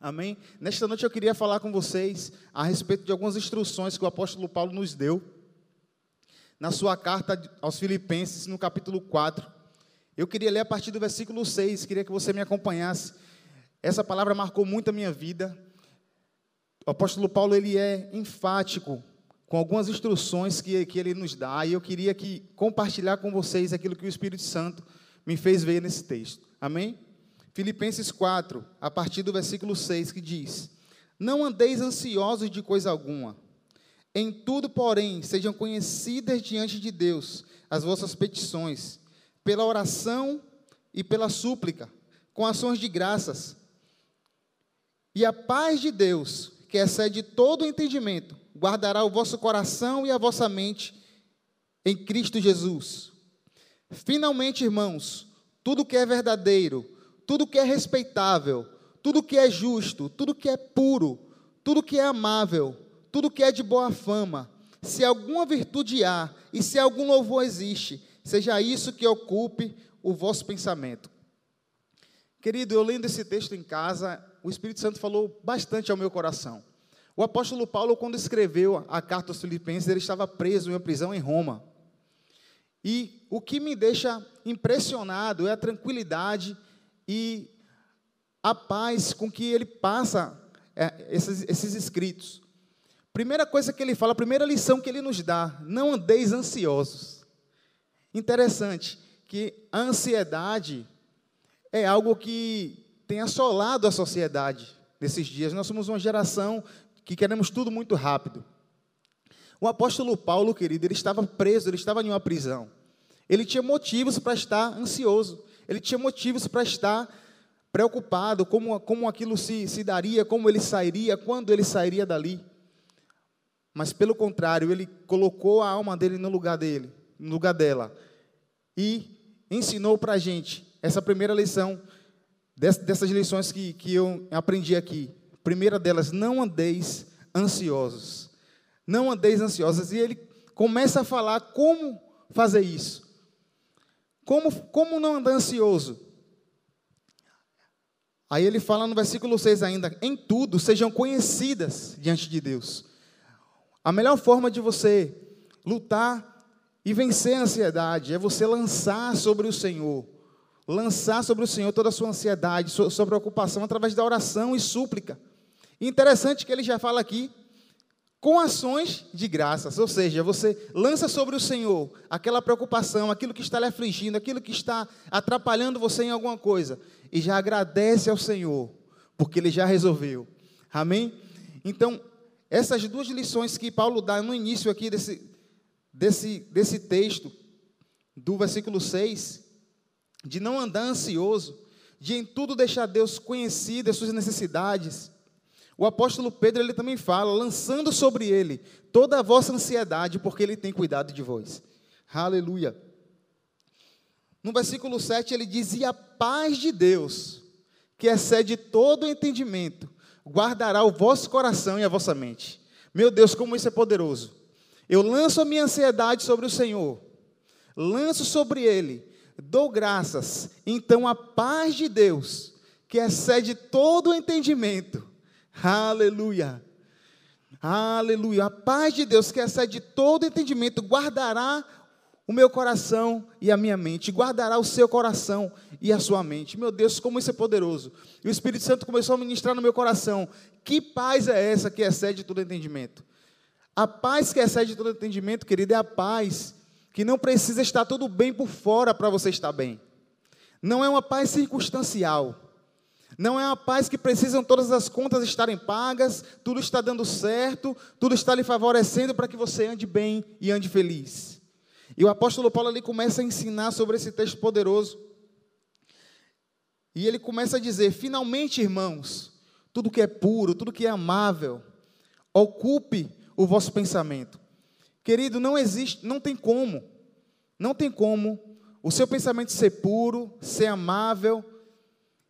Amém? Nesta noite eu queria falar com vocês a respeito de algumas instruções que o apóstolo Paulo nos deu na sua carta aos Filipenses, no capítulo 4. Eu queria ler a partir do versículo 6, queria que você me acompanhasse. Essa palavra marcou muito a minha vida. O apóstolo Paulo ele é enfático com algumas instruções que, que ele nos dá, e eu queria que compartilhar com vocês aquilo que o Espírito Santo me fez ver nesse texto. Amém? Filipenses 4, a partir do versículo 6, que diz: Não andeis ansiosos de coisa alguma. Em tudo, porém, sejam conhecidas diante de Deus as vossas petições, pela oração e pela súplica, com ações de graças. E a paz de Deus, que excede todo entendimento, guardará o vosso coração e a vossa mente em Cristo Jesus. Finalmente, irmãos, tudo que é verdadeiro, tudo que é respeitável, tudo que é justo, tudo que é puro, tudo que é amável, tudo que é de boa fama, se alguma virtude há e se algum louvor existe, seja isso que ocupe o vosso pensamento. Querido, eu lendo esse texto em casa, o Espírito Santo falou bastante ao meu coração. O apóstolo Paulo, quando escreveu a carta aos Filipenses, ele estava preso em uma prisão em Roma. E o que me deixa impressionado é a tranquilidade e a paz com que ele passa é, esses, esses escritos. Primeira coisa que ele fala, a primeira lição que ele nos dá: não andeis ansiosos. Interessante que a ansiedade é algo que tem assolado a sociedade nesses dias. Nós somos uma geração que queremos tudo muito rápido. O apóstolo Paulo, querido, ele estava preso, ele estava em uma prisão. Ele tinha motivos para estar ansioso ele tinha motivos para estar preocupado, como, como aquilo se, se daria, como ele sairia, quando ele sairia dali. Mas pelo contrário, ele colocou a alma dele no lugar dele, no lugar dela, e ensinou para a gente essa primeira lição, dessas lições que, que eu aprendi aqui. Primeira delas, não andeis ansiosos. Não andeis ansiosos. E ele começa a falar como fazer isso. Como, como não andar ansioso? Aí ele fala no versículo 6 ainda: em tudo sejam conhecidas diante de Deus. A melhor forma de você lutar e vencer a ansiedade é você lançar sobre o Senhor, lançar sobre o Senhor toda a sua ansiedade, sua preocupação através da oração e súplica. Interessante que ele já fala aqui com ações de graças, ou seja, você lança sobre o Senhor aquela preocupação, aquilo que está lhe afligindo, aquilo que está atrapalhando você em alguma coisa, e já agradece ao Senhor, porque Ele já resolveu. Amém? Então, essas duas lições que Paulo dá no início aqui desse, desse, desse texto, do versículo 6, de não andar ansioso, de em tudo deixar Deus conhecido as suas necessidades, o apóstolo Pedro ele também fala, lançando sobre ele toda a vossa ansiedade, porque ele tem cuidado de vós. Aleluia. No versículo 7 ele diz: E a paz de Deus, que excede todo o entendimento, guardará o vosso coração e a vossa mente. Meu Deus, como isso é poderoso. Eu lanço a minha ansiedade sobre o Senhor, lanço sobre Ele, dou graças, então a paz de Deus, que excede todo o entendimento, Aleluia. Aleluia. A paz de Deus, que excede todo entendimento, guardará o meu coração e a minha mente, guardará o seu coração e a sua mente. Meu Deus, como isso é poderoso. E o Espírito Santo começou a ministrar no meu coração. Que paz é essa que excede todo entendimento? A paz que excede todo entendimento, querido, é a paz que não precisa estar tudo bem por fora para você estar bem. Não é uma paz circunstancial. Não é a paz que precisam todas as contas estarem pagas, tudo está dando certo, tudo está lhe favorecendo para que você ande bem e ande feliz. E o apóstolo Paulo ali começa a ensinar sobre esse texto poderoso. E ele começa a dizer: finalmente, irmãos, tudo que é puro, tudo que é amável, ocupe o vosso pensamento. Querido, não existe, não tem como, não tem como o seu pensamento ser puro, ser amável,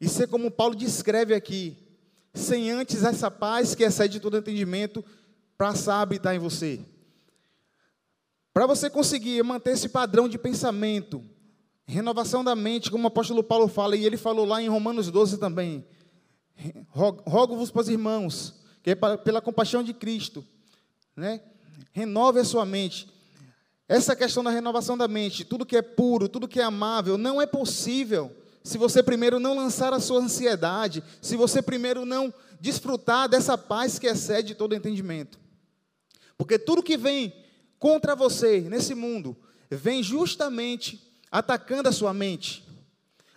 e ser como Paulo descreve aqui, sem antes essa paz que excede todo entendimento, passar a habitar em você. Para você conseguir manter esse padrão de pensamento, renovação da mente, como o apóstolo Paulo fala, e ele falou lá em Romanos 12 também. Rogo-vos, pois, irmãos, que é pela compaixão de Cristo, né? renove a sua mente. Essa questão da renovação da mente, tudo que é puro, tudo que é amável, não é possível se você primeiro não lançar a sua ansiedade, se você primeiro não desfrutar dessa paz que excede todo entendimento. Porque tudo que vem contra você nesse mundo vem justamente atacando a sua mente.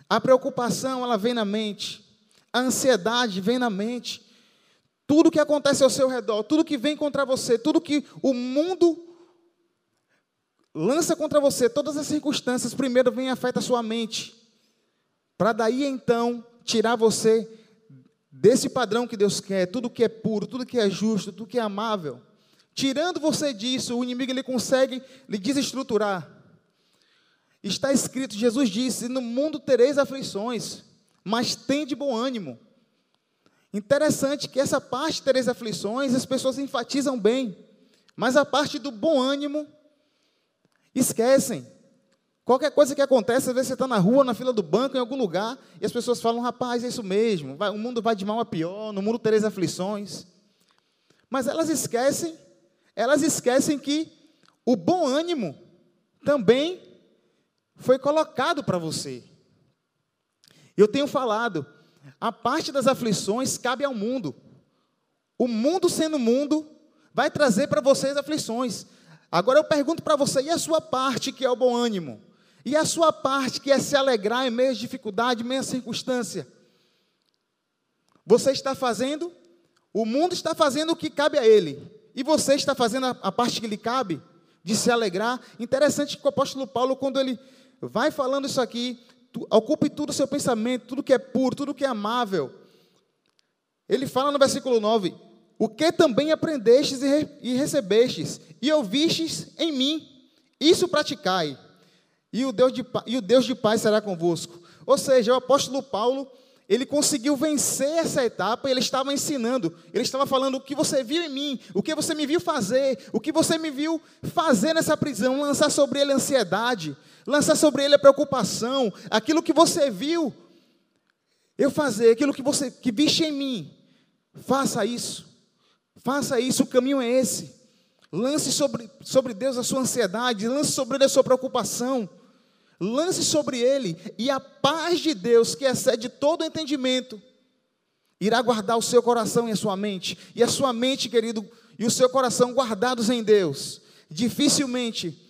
A preocupação, ela vem na mente. A ansiedade vem na mente. Tudo que acontece ao seu redor, tudo que vem contra você, tudo que o mundo lança contra você, todas as circunstâncias, primeiro vem e afeta a sua mente. Para daí então tirar você desse padrão que Deus quer, tudo que é puro, tudo que é justo, tudo que é amável. Tirando você disso, o inimigo ele consegue lhe desestruturar. Está escrito, Jesus disse: No mundo tereis aflições, mas tem de bom ânimo. Interessante que essa parte tereis aflições, as pessoas enfatizam bem, mas a parte do bom ânimo esquecem. Qualquer coisa que acontece, às vezes você está na rua, na fila do banco, em algum lugar, e as pessoas falam, rapaz, é isso mesmo, vai, o mundo vai de mal a pior, no mundo tereis aflições. Mas elas esquecem, elas esquecem que o bom ânimo também foi colocado para você. Eu tenho falado, a parte das aflições cabe ao mundo. O mundo sendo mundo, vai trazer para vocês aflições. Agora eu pergunto para você, e a sua parte que é o bom ânimo? E a sua parte que é se alegrar em meio à dificuldade, em meio à circunstância? Você está fazendo, o mundo está fazendo o que cabe a ele. E você está fazendo a, a parte que lhe cabe, de se alegrar. Interessante que o apóstolo Paulo, quando ele vai falando isso aqui, tu, ocupe tudo o seu pensamento, tudo que é puro, tudo que é amável. Ele fala no versículo 9: O que também aprendestes e, re, e recebestes, e ouvistes em mim, isso praticai e o Deus de, e o Deus de paz será convosco. Ou seja, o apóstolo Paulo, ele conseguiu vencer essa etapa, ele estava ensinando, ele estava falando o que você viu em mim, o que você me viu fazer, o que você me viu fazer nessa prisão, lançar sobre ele a ansiedade, lançar sobre ele a preocupação, aquilo que você viu eu fazer, aquilo que você que viste em mim, faça isso. Faça isso, o caminho é esse. Lance sobre, sobre Deus a sua ansiedade, lance sobre ele a sua preocupação. Lance sobre ele, e a paz de Deus, que excede todo entendimento, irá guardar o seu coração e a sua mente. E a sua mente, querido, e o seu coração guardados em Deus. Dificilmente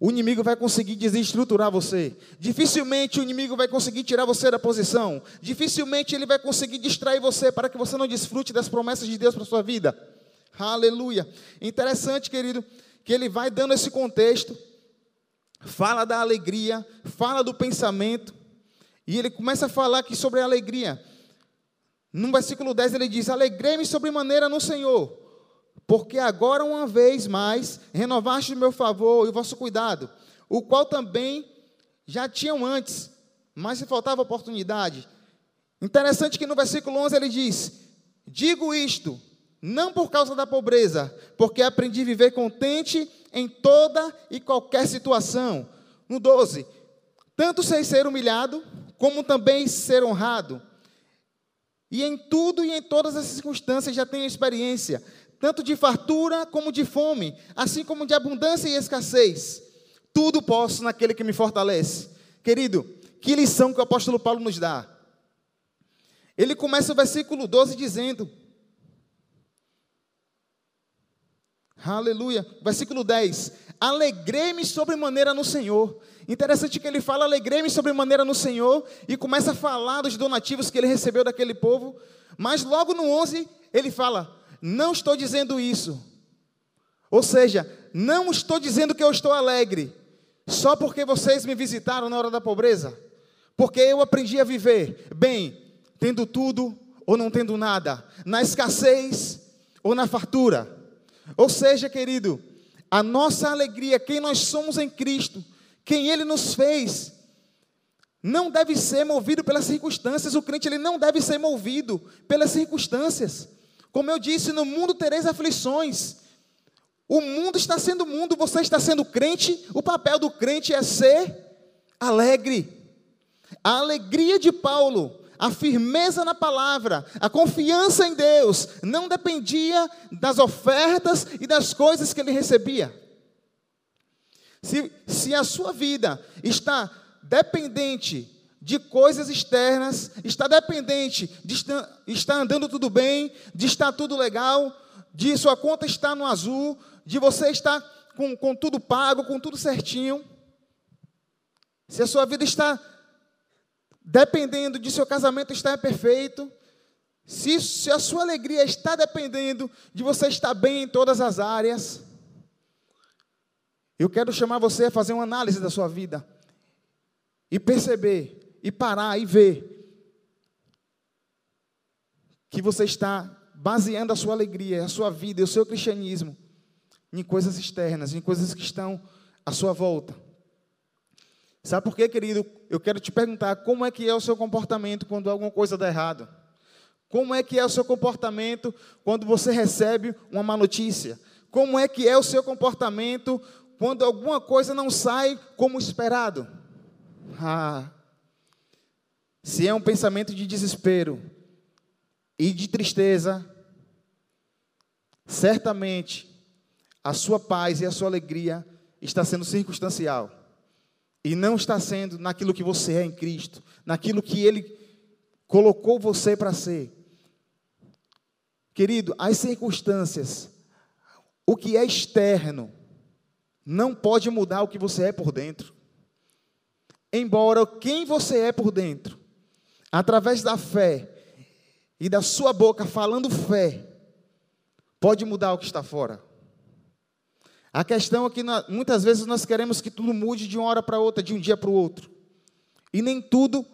o inimigo vai conseguir desestruturar você. Dificilmente o inimigo vai conseguir tirar você da posição. Dificilmente ele vai conseguir distrair você para que você não desfrute das promessas de Deus para a sua vida. Aleluia. Interessante, querido, que ele vai dando esse contexto fala da alegria, fala do pensamento, e ele começa a falar aqui sobre a alegria. No versículo 10 ele diz: Alegrei-me sobremaneira no Senhor, porque agora uma vez mais renovaste o meu favor e o vosso cuidado, o qual também já tinham antes, mas se faltava oportunidade. Interessante que no versículo 11 ele diz: Digo isto, não por causa da pobreza, porque aprendi a viver contente em toda e qualquer situação. No 12, tanto sei ser humilhado, como também ser honrado. E em tudo e em todas as circunstâncias já tenho experiência, tanto de fartura como de fome, assim como de abundância e escassez. Tudo posso naquele que me fortalece. Querido, que lição que o apóstolo Paulo nos dá. Ele começa o versículo 12 dizendo: Aleluia. Versículo 10. Alegrei-me sobremaneira no Senhor. Interessante que ele fala, alegrei-me sobremaneira no Senhor, e começa a falar dos donativos que ele recebeu daquele povo. Mas logo no 11, ele fala: Não estou dizendo isso. Ou seja, não estou dizendo que eu estou alegre, só porque vocês me visitaram na hora da pobreza. Porque eu aprendi a viver bem, tendo tudo ou não tendo nada, na escassez ou na fartura. Ou seja, querido, a nossa alegria, quem nós somos em Cristo, quem Ele nos fez, não deve ser movido pelas circunstâncias. O crente ele não deve ser movido pelas circunstâncias. Como eu disse, no mundo tereis aflições. O mundo está sendo mundo, você está sendo crente. O papel do crente é ser alegre. A alegria de Paulo, a firmeza na palavra, a confiança em Deus, não dependia das ofertas e das coisas que ele recebia. Se, se a sua vida está dependente de coisas externas, está dependente de estar, andando tudo bem, de estar tudo legal, de sua conta estar no azul, de você estar com, com tudo pago, com tudo certinho. Se a sua vida está dependendo de seu casamento estar perfeito, se, se a sua alegria está dependendo de você estar bem em todas as áreas, eu quero chamar você a fazer uma análise da sua vida e perceber, e parar e ver que você está baseando a sua alegria, a sua vida e o seu cristianismo em coisas externas, em coisas que estão à sua volta. Sabe por quê, querido? Eu quero te perguntar como é que é o seu comportamento quando alguma coisa dá errado. Como é que é o seu comportamento quando você recebe uma má notícia? Como é que é o seu comportamento quando alguma coisa não sai como esperado? Ah, se é um pensamento de desespero e de tristeza, certamente a sua paz e a sua alegria está sendo circunstancial e não está sendo naquilo que você é em Cristo, naquilo que Ele colocou você para ser. Querido, as circunstâncias, o que é externo, não pode mudar o que você é por dentro. Embora quem você é por dentro, através da fé e da sua boca falando fé, pode mudar o que está fora. A questão é que muitas vezes nós queremos que tudo mude de uma hora para outra, de um dia para o outro. E nem tudo,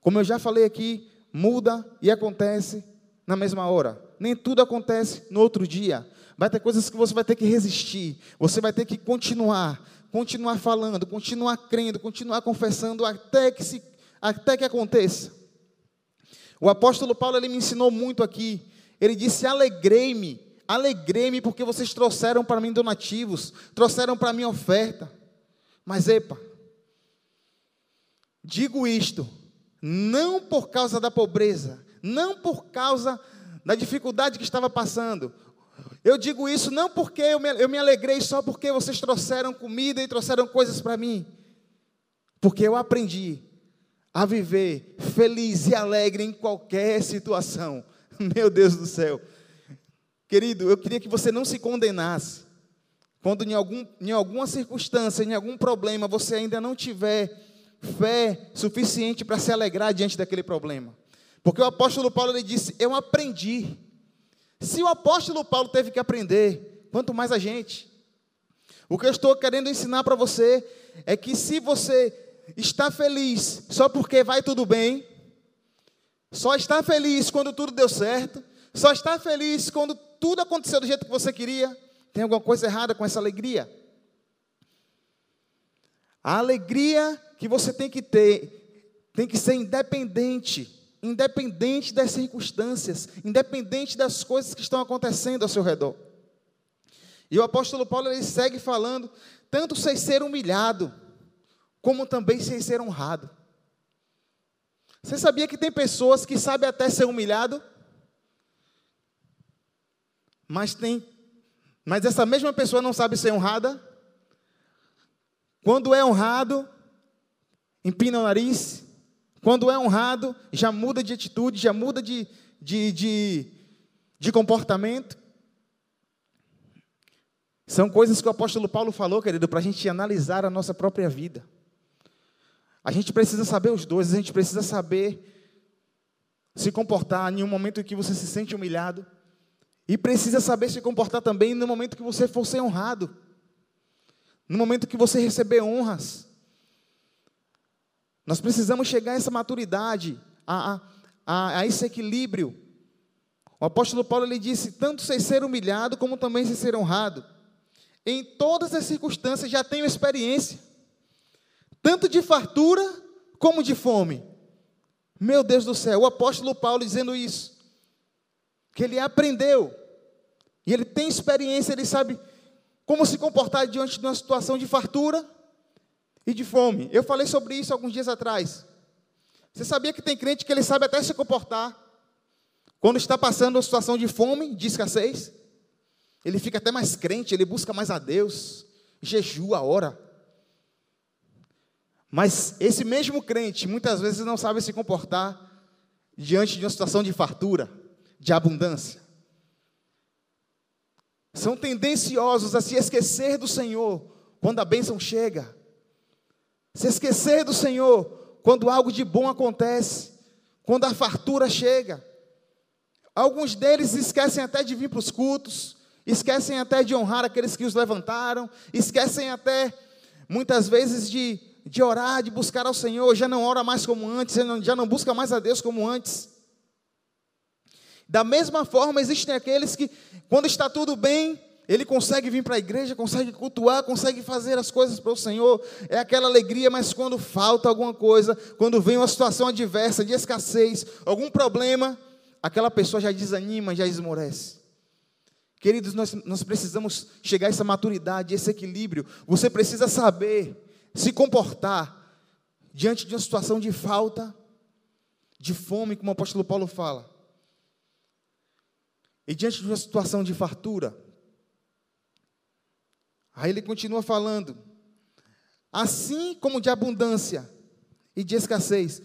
como eu já falei aqui, muda e acontece na mesma hora. Nem tudo acontece no outro dia. Vai ter coisas que você vai ter que resistir. Você vai ter que continuar, continuar falando, continuar crendo, continuar confessando até que se até que aconteça. O apóstolo Paulo ele me ensinou muito aqui. Ele disse: "Alegrei-me Alegrei-me porque vocês trouxeram para mim donativos, trouxeram para mim oferta. Mas, epa, digo isto, não por causa da pobreza, não por causa da dificuldade que estava passando. Eu digo isso não porque eu me, eu me alegrei só porque vocês trouxeram comida e trouxeram coisas para mim. Porque eu aprendi a viver feliz e alegre em qualquer situação. Meu Deus do céu. Querido, eu queria que você não se condenasse. Quando em, algum, em alguma circunstância, em algum problema, você ainda não tiver fé suficiente para se alegrar diante daquele problema. Porque o apóstolo Paulo ele disse: Eu aprendi. Se o apóstolo Paulo teve que aprender, quanto mais a gente. O que eu estou querendo ensinar para você é que se você está feliz só porque vai tudo bem, só está feliz quando tudo deu certo, só está feliz quando tudo aconteceu do jeito que você queria. Tem alguma coisa errada com essa alegria? A alegria que você tem que ter tem que ser independente, independente das circunstâncias, independente das coisas que estão acontecendo ao seu redor. E o apóstolo Paulo ele segue falando, tanto sem ser humilhado, como também sem ser honrado. Você sabia que tem pessoas que sabem até ser humilhado? Mas tem, mas essa mesma pessoa não sabe ser honrada. Quando é honrado, empina o nariz. Quando é honrado, já muda de atitude, já muda de, de, de, de comportamento. São coisas que o apóstolo Paulo falou, querido, para a gente analisar a nossa própria vida. A gente precisa saber os dois, a gente precisa saber se comportar em um momento em que você se sente humilhado e precisa saber se comportar também no momento que você for ser honrado. No momento que você receber honras. Nós precisamos chegar a essa maturidade, a, a, a esse equilíbrio. O apóstolo Paulo ele disse: tanto sem ser humilhado, como também sem ser honrado. Em todas as circunstâncias já tenho experiência, tanto de fartura como de fome. Meu Deus do céu, o apóstolo Paulo dizendo isso que ele aprendeu. E ele tem experiência, ele sabe como se comportar diante de uma situação de fartura e de fome. Eu falei sobre isso alguns dias atrás. Você sabia que tem crente que ele sabe até se comportar quando está passando uma situação de fome, de escassez? Ele fica até mais crente, ele busca mais a Deus, jejua, ora. Mas esse mesmo crente muitas vezes não sabe se comportar diante de uma situação de fartura, de abundância. São tendenciosos a se esquecer do Senhor quando a bênção chega. Se esquecer do Senhor quando algo de bom acontece, quando a fartura chega. Alguns deles esquecem até de vir para os cultos, esquecem até de honrar aqueles que os levantaram, esquecem até, muitas vezes, de de orar, de buscar ao Senhor, já não ora mais como antes, já não busca mais a Deus como antes. Da mesma forma, existem aqueles que, quando está tudo bem, ele consegue vir para a igreja, consegue cultuar, consegue fazer as coisas para o Senhor, é aquela alegria, mas quando falta alguma coisa, quando vem uma situação adversa, de escassez, algum problema, aquela pessoa já desanima, já esmorece. Queridos, nós, nós precisamos chegar a essa maturidade, esse equilíbrio. Você precisa saber se comportar diante de uma situação de falta, de fome, como o apóstolo Paulo fala, e diante de uma situação de fartura. Aí ele continua falando, assim como de abundância e de escassez,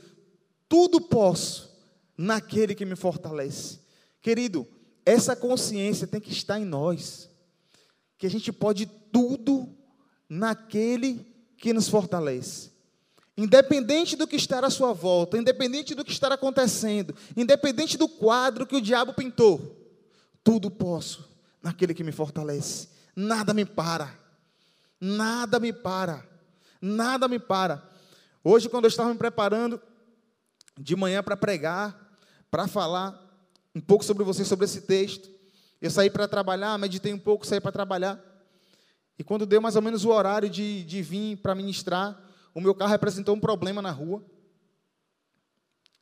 tudo posso naquele que me fortalece. Querido, essa consciência tem que estar em nós, que a gente pode tudo naquele que nos fortalece. Independente do que está à sua volta, independente do que está acontecendo, independente do quadro que o diabo pintou, tudo posso naquele que me fortalece. Nada me para. Nada me para. Nada me para. Hoje, quando eu estava me preparando de manhã para pregar, para falar um pouco sobre você, sobre esse texto, eu saí para trabalhar, meditei um pouco, saí para trabalhar. E quando deu mais ou menos o horário de, de vir para ministrar, o meu carro apresentou um problema na rua.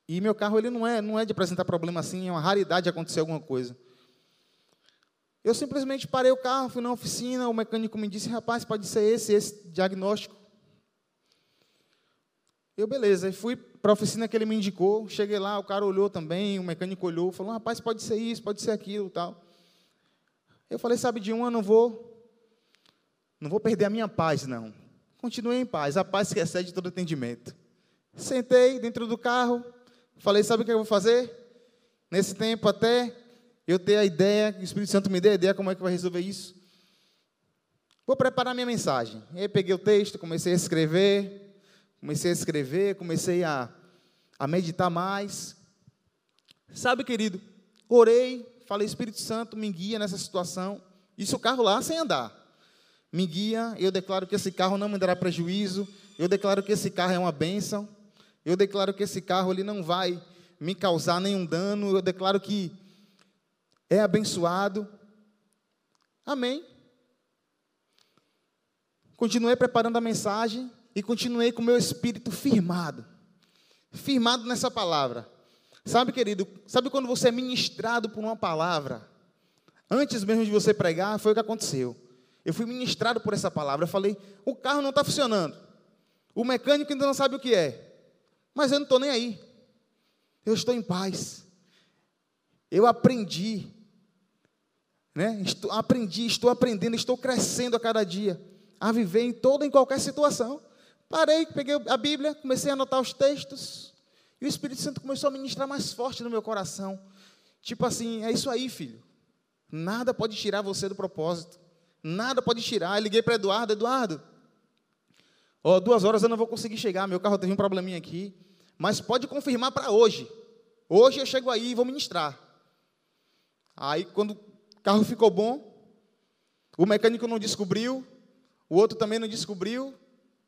E meu carro ele não é, não é de apresentar problema assim, é uma raridade acontecer alguma coisa. Eu simplesmente parei o carro, fui na oficina, o mecânico me disse, rapaz, pode ser esse, esse diagnóstico. Eu, beleza, fui para a oficina que ele me indicou, cheguei lá, o cara olhou também, o mecânico olhou, falou, rapaz, pode ser isso, pode ser aquilo, tal. Eu falei, sabe de um, eu não vou, não vou perder a minha paz, não. Continuei em paz, a paz que excede todo entendimento. Sentei dentro do carro, falei: sabe o que eu vou fazer? Nesse tempo, até eu ter a ideia, o Espírito Santo me dê a ideia como é que vai resolver isso. Vou preparar minha mensagem. Aí peguei o texto, comecei a escrever, comecei a escrever, comecei a, a meditar mais. Sabe, querido, orei, falei, Espírito Santo, me guia nessa situação. Isso o carro lá sem andar me guia, eu declaro que esse carro não me dará prejuízo, eu declaro que esse carro é uma bênção, eu declaro que esse carro ele não vai me causar nenhum dano, eu declaro que é abençoado. Amém. Continuei preparando a mensagem e continuei com o meu espírito firmado. Firmado nessa palavra. Sabe, querido, sabe quando você é ministrado por uma palavra? Antes mesmo de você pregar, foi o que aconteceu. Eu fui ministrado por essa palavra. Eu falei: o carro não está funcionando. O mecânico ainda não sabe o que é. Mas eu não estou nem aí. Eu estou em paz. Eu aprendi. Né? Estou, aprendi, estou aprendendo, estou crescendo a cada dia. A viver em toda, em qualquer situação. Parei, peguei a Bíblia, comecei a anotar os textos. E o Espírito Santo começou a ministrar mais forte no meu coração. Tipo assim, é isso aí, filho. Nada pode tirar você do propósito. Nada pode tirar. Eu liguei para Eduardo, Eduardo, ó, duas horas eu não vou conseguir chegar, meu carro teve um probleminha aqui, mas pode confirmar para hoje. Hoje eu chego aí e vou ministrar. Aí, quando carro ficou bom, o mecânico não descobriu, o outro também não descobriu,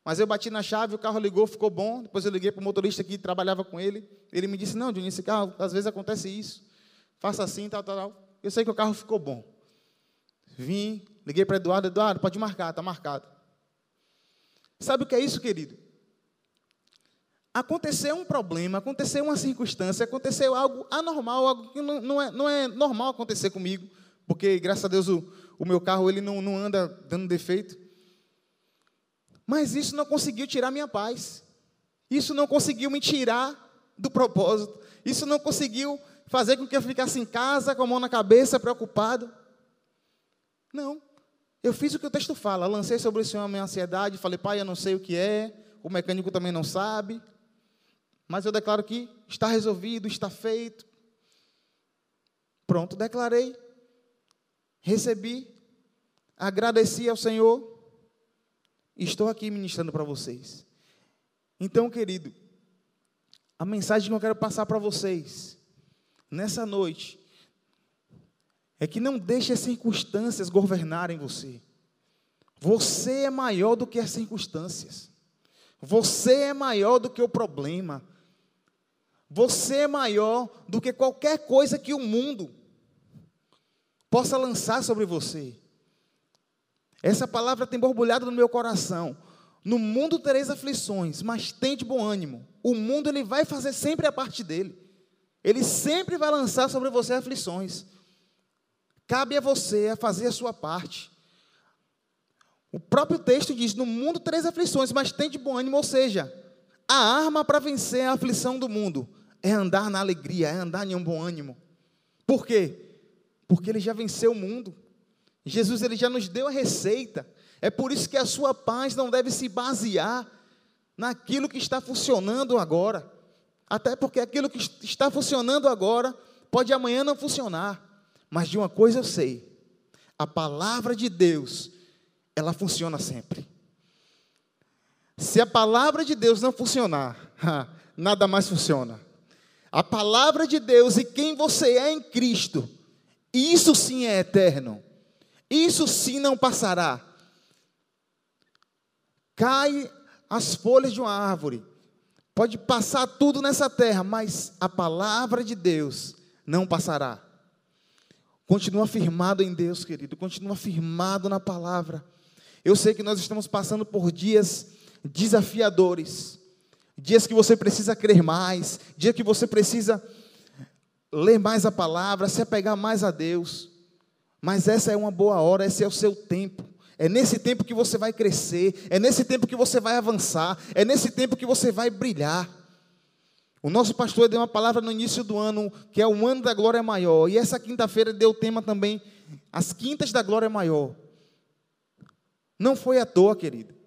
mas eu bati na chave, o carro ligou, ficou bom. Depois eu liguei para o motorista que trabalhava com ele. Ele me disse: Não, Juninho, esse carro, às vezes acontece isso. Faça assim, tal, tal, tal. Eu sei que o carro ficou bom. Vim, liguei para Eduardo, Eduardo, pode marcar, está marcado. Sabe o que é isso, querido? Aconteceu um problema, aconteceu uma circunstância, aconteceu algo anormal, algo que não, não, é, não é normal acontecer comigo, porque graças a Deus o, o meu carro ele não, não anda dando defeito. Mas isso não conseguiu tirar minha paz. Isso não conseguiu me tirar do propósito. Isso não conseguiu fazer com que eu ficasse em casa com a mão na cabeça, preocupado. Não. Eu fiz o que o texto fala. Lancei sobre o Senhor a minha ansiedade. Falei, pai, eu não sei o que é. O mecânico também não sabe. Mas eu declaro que está resolvido, está feito. Pronto, declarei. Recebi. Agradeci ao Senhor. E estou aqui ministrando para vocês. Então, querido, a mensagem que eu quero passar para vocês nessa noite é que não deixe as circunstâncias governarem você. Você é maior do que as circunstâncias. Você é maior do que o problema. Você é maior do que qualquer coisa que o mundo possa lançar sobre você. Essa palavra tem borbulhado no meu coração. No mundo tereis aflições, mas tente bom ânimo. O mundo ele vai fazer sempre a parte dele. Ele sempre vai lançar sobre você aflições. Cabe a você a fazer a sua parte. O próprio texto diz: No mundo três aflições, mas tem de bom ânimo, ou seja, a arma para vencer a aflição do mundo é andar na alegria, é andar em um bom ânimo. Por quê? Porque ele já venceu o mundo. Jesus ele já nos deu a receita. É por isso que a sua paz não deve se basear naquilo que está funcionando agora. Até porque aquilo que está funcionando agora pode amanhã não funcionar. Mas de uma coisa eu sei: a palavra de Deus, ela funciona sempre. Se a palavra de Deus não funcionar, nada mais funciona. A palavra de Deus e quem você é em Cristo, isso sim é eterno. Isso sim não passará. Cai as folhas de uma árvore, Pode passar tudo nessa terra, mas a palavra de Deus não passará. Continua firmado em Deus, querido. Continua firmado na palavra. Eu sei que nós estamos passando por dias desafiadores. Dias que você precisa crer mais. Dias que você precisa ler mais a palavra, se apegar mais a Deus. Mas essa é uma boa hora, esse é o seu tempo. É nesse tempo que você vai crescer, é nesse tempo que você vai avançar, é nesse tempo que você vai brilhar. O nosso pastor deu uma palavra no início do ano, que é o ano da glória maior, e essa quinta-feira deu o tema também, as quintas da glória maior. Não foi à toa, querido.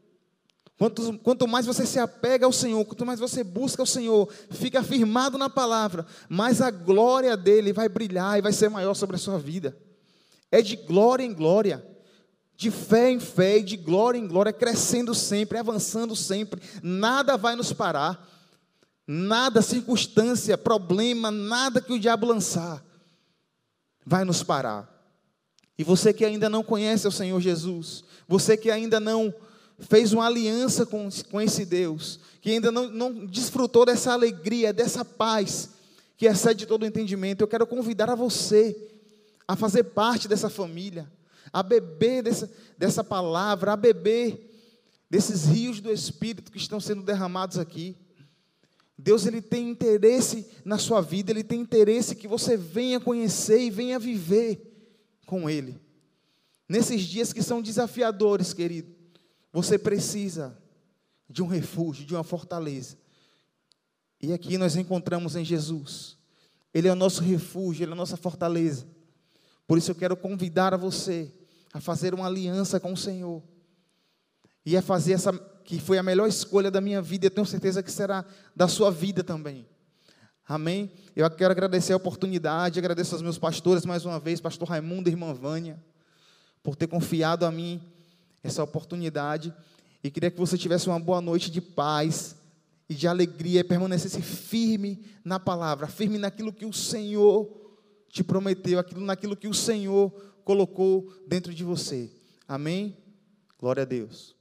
Quanto, quanto mais você se apega ao Senhor, quanto mais você busca o Senhor, fica firmado na palavra, mais a glória dele vai brilhar e vai ser maior sobre a sua vida. É de glória em glória de fé em fé, de glória em glória, crescendo sempre, avançando sempre, nada vai nos parar, nada, circunstância, problema, nada que o diabo lançar, vai nos parar. E você que ainda não conhece o Senhor Jesus, você que ainda não fez uma aliança com, com esse Deus, que ainda não, não desfrutou dessa alegria, dessa paz, que excede todo o entendimento, eu quero convidar a você a fazer parte dessa família a beber dessa, dessa palavra, a beber desses rios do Espírito que estão sendo derramados aqui. Deus ele tem interesse na sua vida, ele tem interesse que você venha conhecer e venha viver com ele. Nesses dias que são desafiadores, querido, você precisa de um refúgio, de uma fortaleza. E aqui nós encontramos em Jesus. Ele é o nosso refúgio, ele é a nossa fortaleza. Por isso eu quero convidar a você a fazer uma aliança com o Senhor. E a fazer essa que foi a melhor escolha da minha vida, eu tenho certeza que será da sua vida também. Amém? Eu quero agradecer a oportunidade, agradeço aos meus pastores mais uma vez, pastor Raimundo e irmã Vânia, por ter confiado a mim essa oportunidade. E queria que você tivesse uma boa noite de paz e de alegria e permanecesse firme na palavra, firme naquilo que o Senhor te prometeu, aquilo naquilo que o Senhor colocou dentro de você. Amém? Glória a Deus.